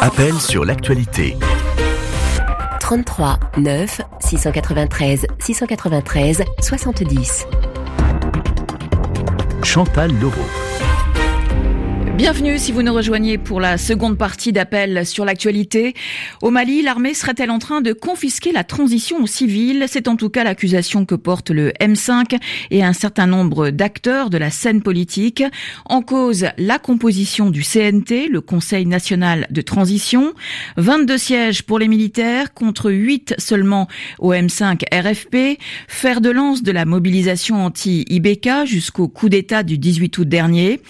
Appel sur l'actualité. 33 9 693 693 70. Chantal Leroux. Bienvenue si vous nous rejoignez pour la seconde partie d'appel sur l'actualité. Au Mali, l'armée serait-elle en train de confisquer la transition civile C'est en tout cas l'accusation que porte le M5 et un certain nombre d'acteurs de la scène politique. En cause, la composition du CNT, le Conseil national de transition. 22 sièges pour les militaires contre 8 seulement au M5 RFP. Faire de lance de la mobilisation anti-IBK jusqu'au coup d'État du 18 août dernier.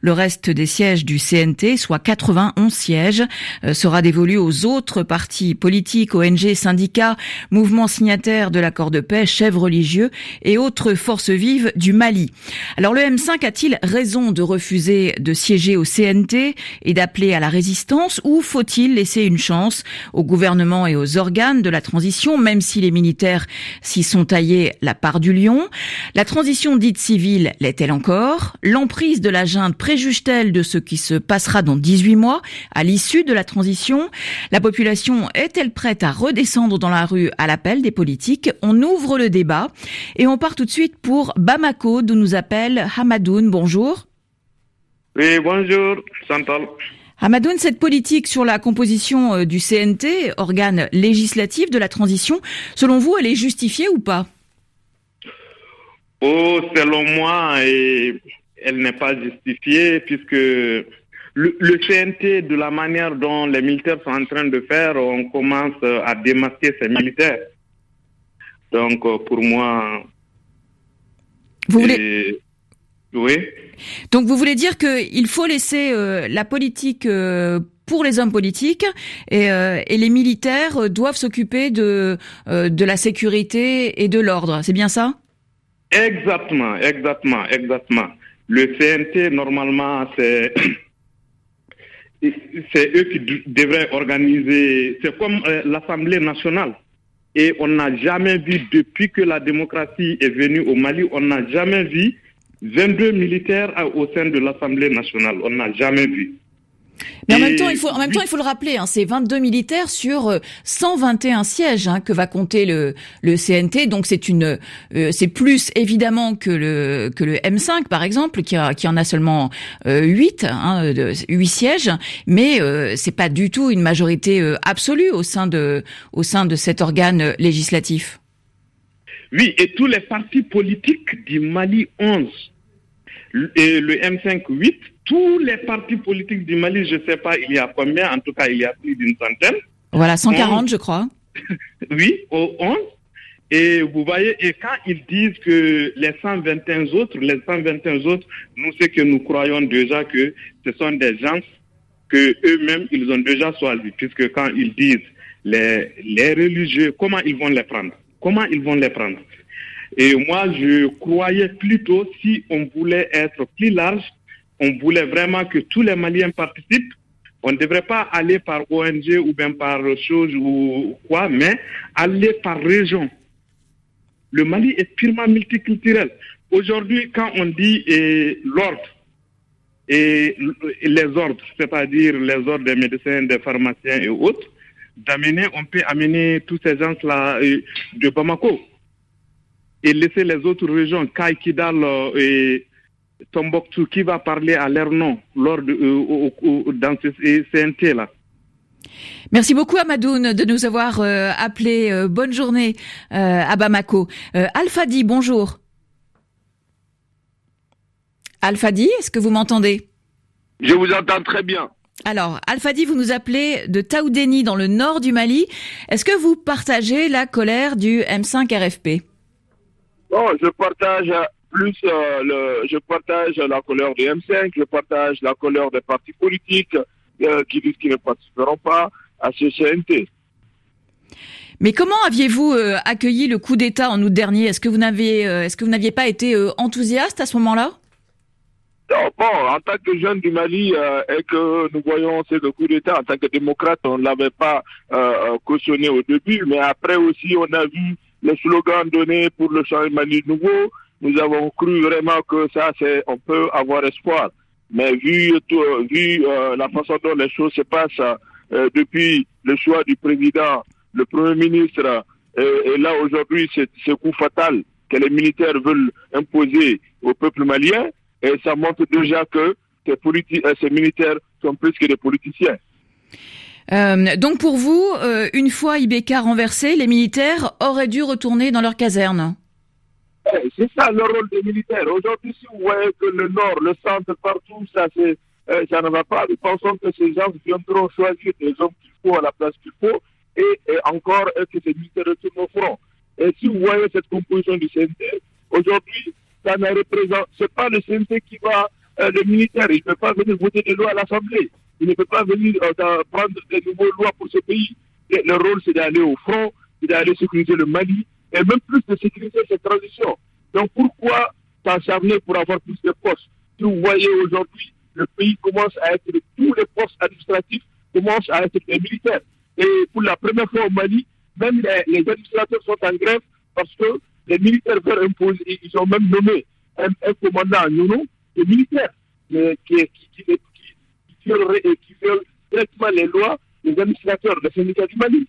Le reste des sièges du CNT, soit 91 sièges, euh, sera dévolu aux autres partis politiques, ONG, syndicats, mouvements signataires de l'accord de paix, chefs religieux et autres forces vives du Mali. Alors le M5 a-t-il raison de refuser de siéger au CNT et d'appeler à la résistance ou faut-il laisser une chance au gouvernement et aux organes de la transition, même si les militaires s'y sont taillés la part du lion? La transition dite civile l'est-elle encore? L'emprise de la junte préjuge-t-elle de ce qui se passera dans 18 mois à l'issue de la transition. La population est-elle prête à redescendre dans la rue à l'appel des politiques? On ouvre le débat et on part tout de suite pour Bamako d'où nous appelle Hamadoun. Bonjour. Oui, bonjour, Chantal. Hamadoun, cette politique sur la composition euh, du CNT, organe législatif de la transition, selon vous, elle est justifiée ou pas? Oh, selon moi, et elle n'est pas justifiée puisque le, le, CNT, de la manière dont les militaires sont en train de faire, on commence à démasquer ces militaires. Donc, euh, pour moi. Vous voulez. Oui. Donc, vous voulez dire qu'il faut laisser euh, la politique. Euh, pour les hommes politiques et, et les militaires doivent s'occuper de de la sécurité et de l'ordre. C'est bien ça? Exactement, exactement, exactement. Le CNT, normalement, c'est c'est eux qui devraient organiser. C'est comme euh, l'Assemblée nationale. Et on n'a jamais vu, depuis que la démocratie est venue au Mali, on n'a jamais vu 22 militaires au sein de l'Assemblée nationale. On n'a jamais vu. Mais en même temps, il faut, en même temps, il faut le rappeler, hein, c'est 22 militaires sur 121 euh, sièges hein, que va compter le, le CNT. Donc c'est une, euh, c'est plus évidemment que le que le M5 par exemple, qui, a, qui en a seulement euh, 8, hein, 8 sièges, mais euh, c'est pas du tout une majorité euh, absolue au sein de au sein de cet organe législatif. Oui, et tous les partis politiques du Mali 11 et le M5 8 tous les partis politiques du Mali, je ne sais pas il y a combien, en tout cas il y a plus d'une centaine. Voilà, 140 je crois. oui, au 11. Et vous voyez, et quand ils disent que les 121 autres, les 121 autres, nous, c'est que nous croyons déjà que ce sont des gens que eux-mêmes, ils ont déjà choisis, puisque quand ils disent les, les religieux, comment ils vont les prendre? Comment ils vont les prendre? Et moi, je croyais plutôt, si on voulait être plus large, on voulait vraiment que tous les Maliens participent. On ne devrait pas aller par ONG ou bien par chose ou quoi, mais aller par région. Le Mali est purement multiculturel. Aujourd'hui, quand on dit l'ordre et les ordres, c'est-à-dire les ordres des médecins, des pharmaciens et autres, d'amener, on peut amener tous ces gens-là euh, de Bamako et laisser les autres régions, Kaikidal euh, et Tombouctou qui va parler à leur nom lors de, euh, dans ce CNT-là. Merci beaucoup Amadoun de nous avoir euh, appelé. Euh, bonne journée à Bamako. Alfadi, bonjour. Alfadi, est-ce que vous m'entendez? Je vous entends très bien. Alors, Alfadi, vous nous appelez de Taoudeni dans le nord du Mali. Est-ce que vous partagez la colère du M5 RFP Bon, je partage plus euh, le, je partage la couleur du M5, je partage la couleur des partis politiques euh, qui disent qu'ils ne participeront pas à ce CNT. Mais comment aviez-vous euh, accueilli le coup d'État en août dernier? Est-ce que vous n'aviez, est-ce que vous n'aviez pas été enthousiaste à ce moment-là? Bon, en tant que jeune du Mali et que nous voyons ce coup d'État en tant que démocrate, on ne l'avait pas cautionné au début, mais après aussi on a vu les slogans donnés pour le changement Mali nouveau, nous avons cru vraiment que ça, c'est, on peut avoir espoir. Mais vu, vu la façon dont les choses se passent depuis le choix du président, le Premier ministre, et, là aujourd'hui, c'est ce coup fatal que les militaires veulent imposer au peuple malien, et ça montre déjà que ces, militaires sont plus que des politiciens. Euh, donc pour vous, euh, une fois IBK renversé, les militaires auraient dû retourner dans leur caserne C'est ça le rôle des militaires. Aujourd'hui, si vous voyez que le nord, le centre, partout, ça, euh, ça ne va pas, nous pensons que ces gens viendront choisir des hommes qu'il faut à la place qu'il faut et, encore que ces militaires retournent au front. Et si vous voyez cette composition du CNT, aujourd'hui, ça ne représente, c'est pas le CNT qui va, le militaire, il ne peut pas venir voter des lois à l'Assemblée il ne peut pas venir euh, prendre des nouvelles lois pour ce pays. le rôle, c'est d'aller au front, c'est d'aller sécuriser le Mali, et même plus de sécuriser cette transition. Donc pourquoi s'acharner pour avoir plus de postes? Si vous voyez aujourd'hui, le pays commence à être, tous les postes administratifs commencent à être des militaires. Et pour la première fois au Mali, même les, administrateurs sont en grève parce que les militaires veulent imposer, ils ont même nommé un, commandant en Yono, des militaires, qui, qui, qui, et qui violent directement les lois des administrateurs des syndicats du Mali.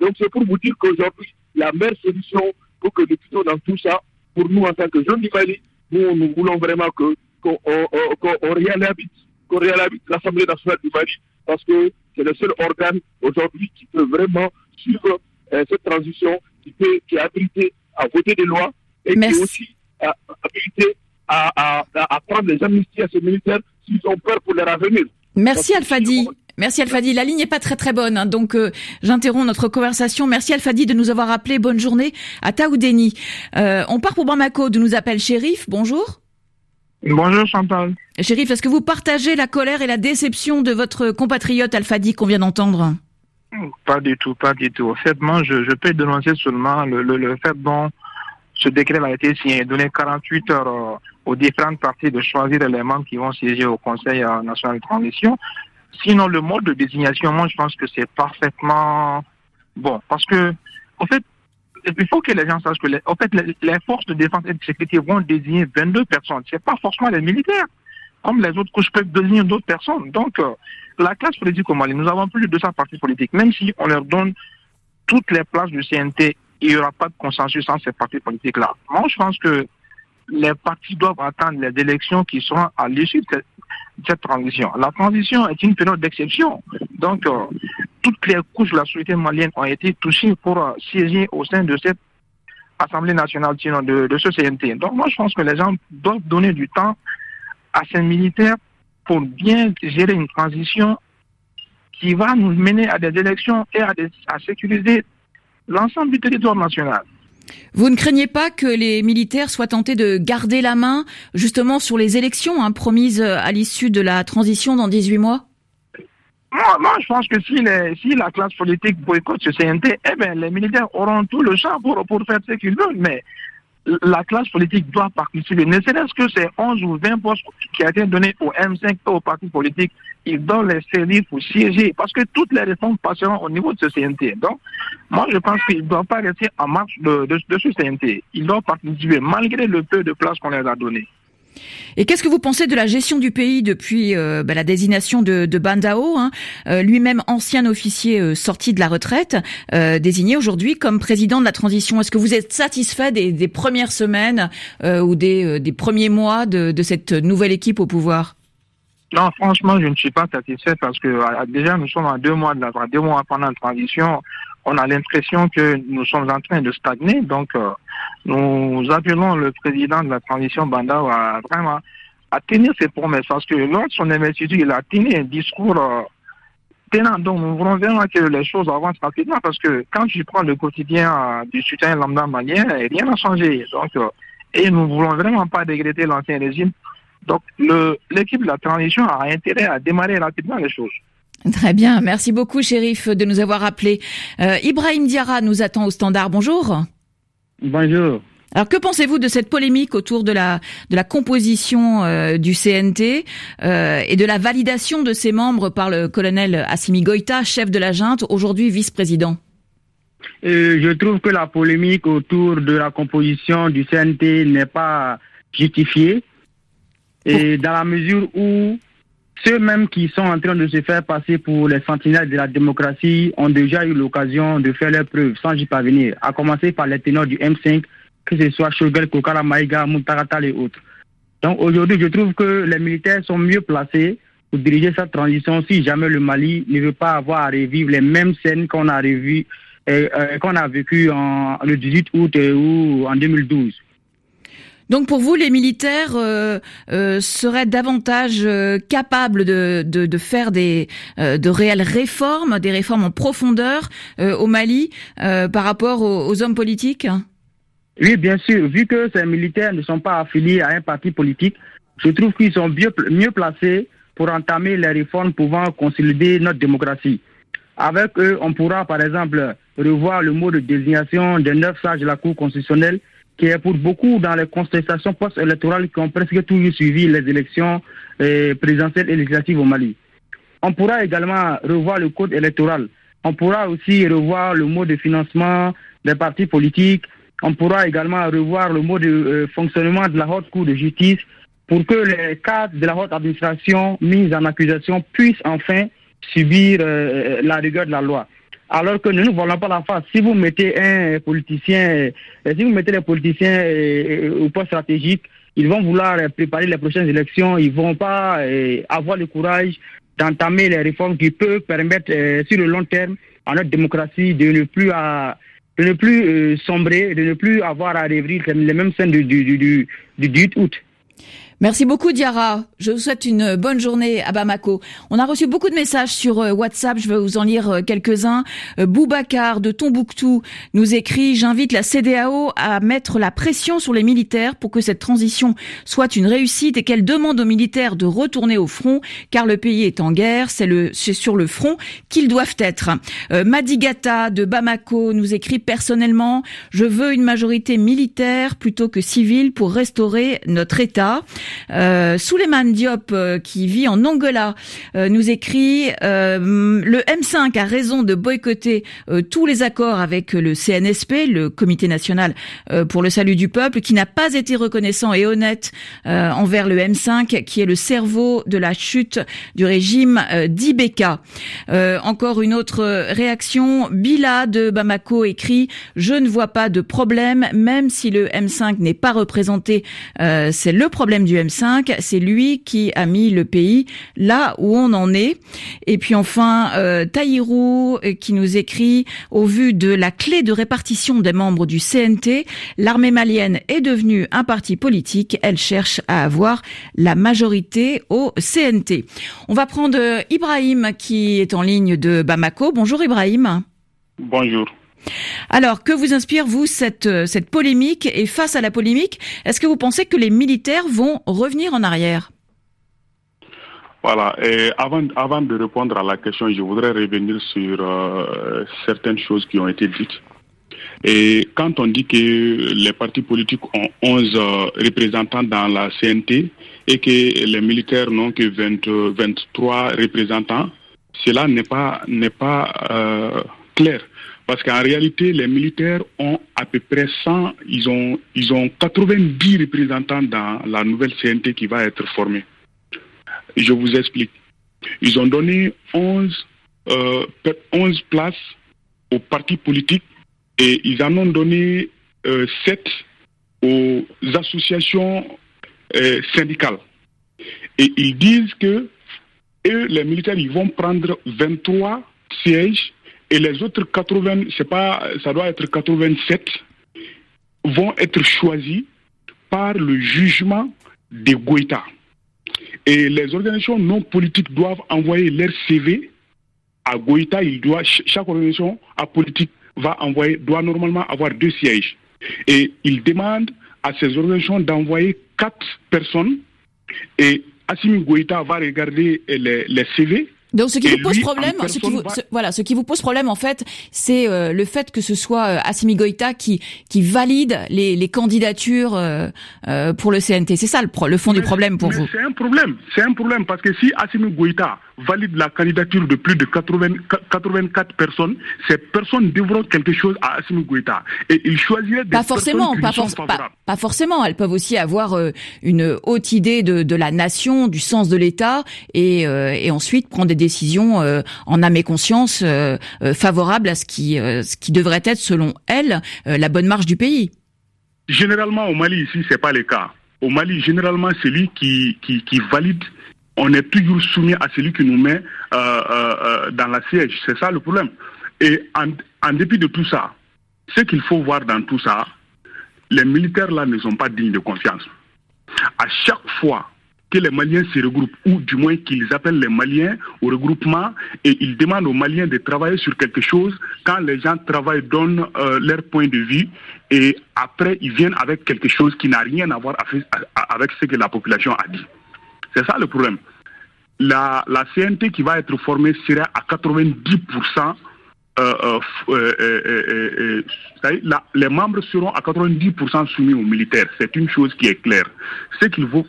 Donc c'est pour vous dire qu'aujourd'hui, la meilleure solution pour que nous puissions dans tout ça, pour nous en tant que jeunes du Mali, nous, nous voulons vraiment que qu'on réhabite l'Assemblée nationale du Mali, parce que c'est le seul organe aujourd'hui qui peut vraiment suivre euh, cette transition, qui, peut, qui est habilité à voter des lois et qui est aussi habilité à, à, à, prendre les amnisties à ces militaires s'ils ont peur pour leur avenir. Merci Alfadi. Merci Alfadi. La ligne n'est pas très très bonne, hein, donc euh, j'interromps notre conversation. Merci Alfadi de nous avoir appelé. Bonne journée à Taoudeni. Euh, on part pour Bamako, de nous appelle Shérif. Bonjour. Bonjour Chantal. Shérif, est-ce que vous partagez la colère et la déception de votre compatriote Alfadi qu'on vient d'entendre? Pas du tout, pas du tout. En fait, moi, je, je peux dénoncer seulement le, le, fait dont ce décret a été signé, donné 48 heures euh, aux différentes parties de choisir les membres qui vont siéger au Conseil national de transition. Sinon, le mode de désignation, moi, je pense que c'est parfaitement bon. Parce que, en fait, il faut que les gens sachent que, les, en fait, les, forces de défense et de sécurité vont désigner 22 personnes. C'est pas forcément les militaires. Comme les autres couches peuvent désigner d'autres personnes. Donc, euh, la classe politique au Mali, nous avons plus de 200 partis politiques. Même si on leur donne toutes les places du CNT, il n'y aura pas de consensus entre ces partis politiques-là. Moi, je pense que les partis doivent attendre les élections qui seront à l'issue de, cette transition. La transition est une période d'exception. Donc, euh, toutes les couches de la société malienne ont été touchées pour euh, siéger au sein de cette Assemblée nationale de, ce CNT. Donc, moi, je pense que les gens doivent donner du temps à ces militaires pour bien gérer une transition qui va nous mener à des élections et à, à sécuriser l'ensemble du territoire national. Vous ne craignez pas que les militaires soient tentés de garder la main justement sur les élections hein, promises à l'issue de la transition dans 18 mois? Moi, je pense que si, la classe politique boycotte ce CNT, eh bien, les militaires auront tout le champ pour, pour faire ce qu'ils veulent. Mais la classe politique doit participer. Ne serait-ce que ces 11 ou 20 postes qui ont été donnés au M5 et aux partis politiques, ils doivent les servir pour siéger parce que toutes les réformes passeront au niveau de ce CNT. Donc, moi, je pense qu'ils ne doivent pas rester en marche de, ce CNT. Ils doivent participer malgré le peu de place qu'on les a donné. Et qu'est-ce que vous pensez de la gestion du pays depuis euh, bah, la désignation de, Bandao, hein, euh, lui-même ancien officier euh, sorti de la retraite, désigné aujourd'hui comme président de la transition? Est-ce que vous êtes satisfait des, premières semaines ou des, premiers mois de, cette nouvelle équipe au pouvoir? Non, franchement, je ne suis pas satisfait parce que déjà nous sommes à deux mois de la deux mois pendant la transition. On a l'impression que nous sommes en train de stagner. Donc, nous appelons le président de la transition Banda à vraiment tenir ses promesses parce que lors de son investiture, il a tenu un discours euh, tenant. Donc, nous voulons vraiment que les choses avancent rapidement parce que quand je prends le quotidien euh, du soutien lambda malien, rien n'a changé. Donc, et nous ne voulons vraiment pas dégrader l'ancien régime. Donc, l'équipe de la transition a intérêt à démarrer rapidement les choses. Très bien, merci beaucoup, shérif, de nous avoir appelé. Euh, Ibrahim Diarra nous attend au standard. Bonjour. Bonjour. Alors que pensez-vous de cette polémique autour de la de la composition euh, du CNT euh, et de la validation de ses membres par le colonel Assimi Goïta, chef de la junte, aujourd'hui vice-président? Je trouve que la polémique autour de la composition du CNT n'est pas justifiée et dans la mesure où ceux-mêmes qui sont en train de se faire passer pour les sentinelles de la démocratie ont déjà eu l'occasion de faire leurs preuves sans y parvenir, à commencer par les ténors du M5, que ce soit Shogel, Kokara, Maïga, Muntaratal et autres. Donc aujourd'hui, je trouve que les militaires sont mieux placés pour diriger cette transition si jamais le Mali ne veut pas avoir à revivre les mêmes scènes qu'on a revues, euh, euh, qu'on a vécues le 18 août euh, ou en 2012. Donc pour vous, les militaires euh, euh, seraient davantage euh, capables de, faire des de réelles réformes, des réformes en profondeur au Mali par rapport aux, aux, hommes politiques? Oui, bien sûr. Vu que ces militaires ne sont pas affiliés à un parti politique, je trouve qu'ils sont mieux, mieux placés pour entamer les réformes pouvant consolider notre démocratie. Avec eux, on pourra par exemple revoir le mot de désignation des neuf sages de la Cour constitutionnelle qui est pour beaucoup dans les contestations post-électorales qui ont presque toujours suivi les élections euh, présidentielles et législatives au Mali. On pourra également revoir le code électoral. On pourra aussi revoir le mode de financement des partis politiques. On pourra également revoir le mode de euh, fonctionnement de la haute cour de justice pour que les cadres de la haute administration mis en accusation puissent enfin subir euh, la rigueur de la loi alors que nous ne voulons pas la face. Si vous mettez un politicien, euh, si vous mettez les politiciens euh, euh, au poste stratégique, ils vont vouloir préparer les prochaines élections, ils vont pas avoir le courage d'entamer les réformes qui peuvent permettre sur le long terme à notre démocratie de ne plus de ne plus sombrer, de ne plus avoir à revivre les mêmes scènes du, du, du, du 18 août. Merci beaucoup Diara. Je vous souhaite une bonne journée à Bamako. On a reçu beaucoup de messages sur euh, WhatsApp, je vais vous en lire euh, quelques-uns. Euh, Boubacar de Tombouctou nous écrit "J'invite la CDAO à mettre la pression sur les militaires pour que cette transition soit une réussite et qu'elle demande aux militaires de retourner au front car le pays est en guerre, c'est le c'est sur le front qu'ils doivent être." Madigata de Bamako nous écrit "Personnellement, je veux une majorité militaire plutôt que civile pour restaurer notre état." Euh, Diop, euh, qui vit en Angola, euh, nous écrit euh, le M5 a raison de boycotter tous les accords avec le CNSP, le Comité national pour le salut du peuple, qui n'a pas été reconnaissant et honnête envers le M5, qui est le cerveau de la chute du régime d'Ibeka. encore une autre réaction. Bila de Bamako écrit Je ne vois pas de problème, même si le M5 n'est pas représenté. C'est le problème du M5, c'est lui qui a mis le pays là où on en est. Et puis enfin, euh, Taïrou euh, qui nous écrit, au vu de la clé de répartition des membres du CNT, l'armée malienne est devenue un parti politique, elle cherche à avoir la majorité au CNT. On va prendre euh, Ibrahim qui est en ligne de Bamako. Bonjour Ibrahim. Bonjour. Alors, que vous inspire, vous, cette, euh, cette polémique Et face à la polémique, est-ce que vous pensez que les militaires vont revenir en arrière? Voilà, et avant, avant de répondre à la question, je voudrais revenir sur euh, certaines choses qui ont été dites. Et quand on dit que les partis politiques ont 11 euh, représentants dans la CNT et que les militaires n'ont que 20, 23 représentants, cela n'est pas, n'est pas clair. Parce qu'en réalité, les militaires ont à peu près 100, ils ont, ils ont 90 représentants dans la nouvelle CNT qui va être formée. Je vous explique. Ils ont donné 11, euh, 11 places aux partis politiques et ils en ont donné euh, 7 aux associations euh, syndicales. Et ils disent que eux, les militaires, ils vont prendre 23 sièges et les autres 80, c'est pas, ça doit être 87, vont être choisis par le jugement des Goïta. Et les organisations non politiques doivent envoyer leur CV à Goïta. Il doit, chaque organisation à politique va envoyer, doit normalement avoir deux sièges. Et ils demandent à ces organisations d'envoyer quatre personnes. Et Assimi Goïta va regarder les CV donc ce qui vous pose problème, ce qui vous, voilà, ce qui vous pose problème en fait, c'est euh, le fait que ce soit euh, Assimi Goïta qui qui valide les, les candidatures euh, euh pour le CNT. C'est ça le, le fond du problème pour vous. C'est un problème, c'est un problème parce que si Assimi Goïta valide la candidature de plus de 80, 84 personnes, ces personnes devront quelque chose à Assimi Goïta. Et il choisirait des pas forcément, personnes pas, qui sont pas, favorables. pas forcément. Elles peuvent aussi avoir euh, une haute idée de, de la nation, du sens de l'État, et, euh, et ensuite prendre des décisions euh, en âme et conscience favorables à ce qui, ce qui devrait être, selon elles, la bonne marche du pays. Généralement, au Mali, ici, c'est pas le cas. Au Mali, généralement, celui qui, qui, qui valide, on est toujours soumis à celui qui nous met euh, euh, euh, dans la siège. C'est ça le problème. Et en, en dépit de tout ça, ce qu'il faut voir dans tout ça, les militaires là ne sont pas dignes de confiance. À chaque fois que les Maliens se regroupent, ou du moins qu'ils appellent les Maliens au regroupement et ils demandent aux Maliens de travailler sur quelque chose, quand les gens travaillent, donnent leur point de vue et après ils viennent avec quelque chose qui n'a rien à voir avec ce que la population a dit. C'est ça le problème. La, CNT qui va être formée sera à 90% euh, euh, euh, les membres seront à 90% soumis aux militaires. C'est une chose qui est claire. Ce qu'il faut,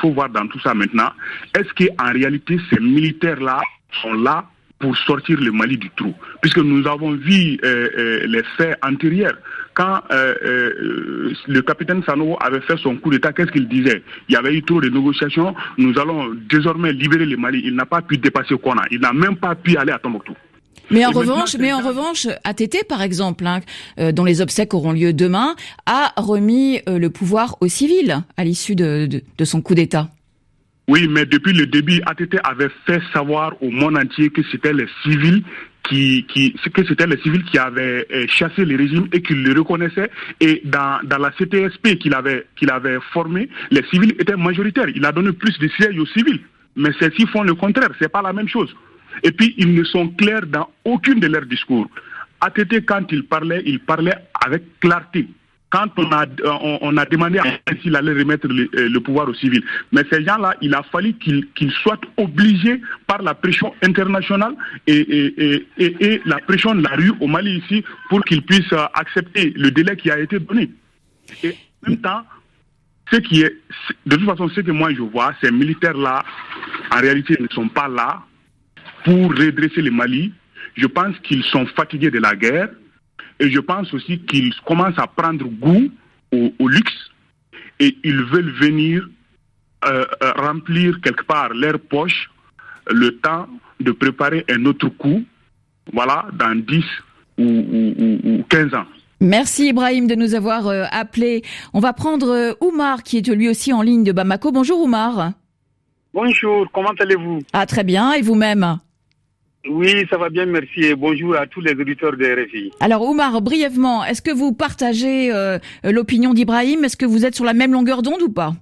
faut voir dans tout ça maintenant, est-ce qu'en réalité ces militaires-là sont là pour sortir le Mali du trou Puisque nous avons vu euh, euh, les faits antérieurs. Quand euh, le capitaine Sanogo avait fait son coup d'État, qu'est-ce qu'il disait? Il y avait eu trop de négociations. Nous allons désormais libérer le Mali. Il n'a pas pu dépasser Kona. Il n'a même pas pu aller à Tombouctou. Mais en Et revanche, mais en revanche, ATT par exemple, hein, euh, dont les obsèques auront lieu demain, a remis euh, le pouvoir aux civils à l'issue de, de, de son coup d'État. Oui, mais depuis le début, ATT avait fait savoir au monde entier que c'était les civils qui, qui, que c'était les civils qui avaient euh, chassé le régime et qu'ils le reconnaissaient. Et dans, dans la CTSP qu'il avait, qu'il avait formé, les civils étaient majoritaires. Il a donné plus de sièges aux civils. Mais ceux-ci font le contraire. C'est pas la même chose. Et puis, ils ne sont clairs dans aucune de leurs discours. ATT, quand il parlait, il parlait avec clarté. Quand on a, on, a demandé à s'il allait remettre le, euh, pouvoir aux civils. Mais ces gens-là, il a fallu qu'ils soient obligés par la pression internationale et, et la pression de la rue au Mali ici pour qu'ils puissent euh, accepter le délai qui a été donné. Et en même temps, ce qui est, de toute façon, ce que moi je vois, ces militaires-là, en réalité, ne sont pas là pour redresser le Mali. Je pense qu'ils sont fatigués de la guerre et je pense aussi qu'ils commencent à prendre goût au, au luxe et ils veulent venir euh, euh, remplir quelque part leur poche le temps de préparer un autre coup, voilà, dans 10 ou, ou- ou- ou 15 ans. Merci Ibrahim de nous avoir euh, appelé. On va prendre Oumar qui est lui aussi en ligne de Bamako. Bonjour Oumar. Bonjour, comment allez-vous? Ah très bien, et vous-même? Oui, ça va bien, merci. Et bonjour à tous les auditeurs de RFI. Alors Oumar, brièvement, est-ce que vous partagez euh, l'opinion d'Ibrahim? Est-ce que vous êtes sur la même longueur d'onde ou pas?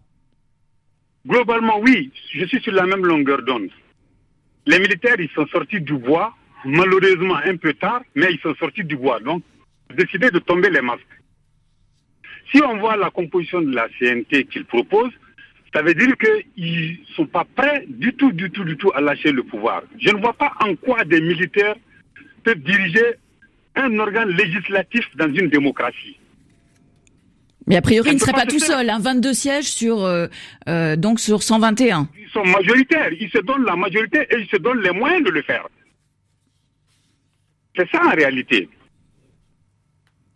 Globalement, oui, je suis sur la même longueur d'onde. Les militaires, ils sont sortis du bois, malheureusement un peu tard, mais ils sont sortis du bois. Donc, décidé de tomber les masques. Si on voit la composition de la CNT qu'ils proposent, ça veut dire qu'ils ne sont pas prêts du tout, du tout, du tout à lâcher le pouvoir. Je ne vois pas en quoi des militaires peuvent diriger un organe législatif dans une démocratie. Mais a priori, Ça il ne peut pas pas tout se faire. seul. Hein, 22 sièges sur euh, euh, donc sur 121. Ils sont majoritaires, ils se donnent la majorité et ils se donnent les moyens de le faire. C'est ça en réalité.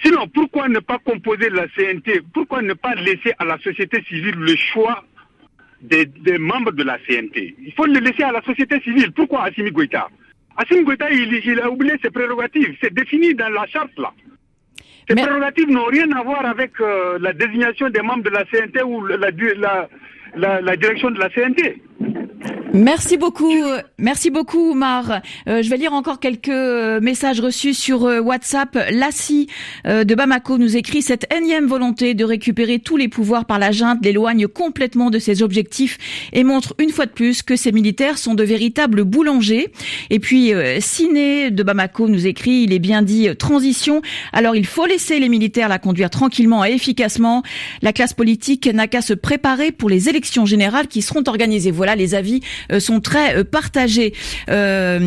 Sinon, pourquoi ne pas composer la CNT Pourquoi ne pas laisser à la société civile le choix des, des membres de la CNT Il faut le laisser à la société civile. Pourquoi Assimi Goïta? Assimi Goïta, il, il a oublié ses prérogatives. C'est défini dans la charte là. Ces Mais- prérogatives n'ont rien à voir avec euh, la désignation des membres de la CNT ou la, la, la, la direction de la CNT. Merci beaucoup, merci beaucoup, Oumar. Euh, je vais lire encore quelques euh, messages reçus sur euh, WhatsApp. Lassie euh, de Bamako nous écrit cette énième volonté de récupérer tous les pouvoirs par la junte l'éloigne complètement de ses objectifs et montre une fois de plus que ces militaires sont de véritables boulangers. Et puis euh, Ciné de Bamako nous écrit il est bien dit euh, transition. Alors il faut laisser les militaires la conduire tranquillement et efficacement. La classe politique n'a qu'à se préparer pour les élections générales qui seront organisées. Voilà les avis sont très euh, partagés. Euh,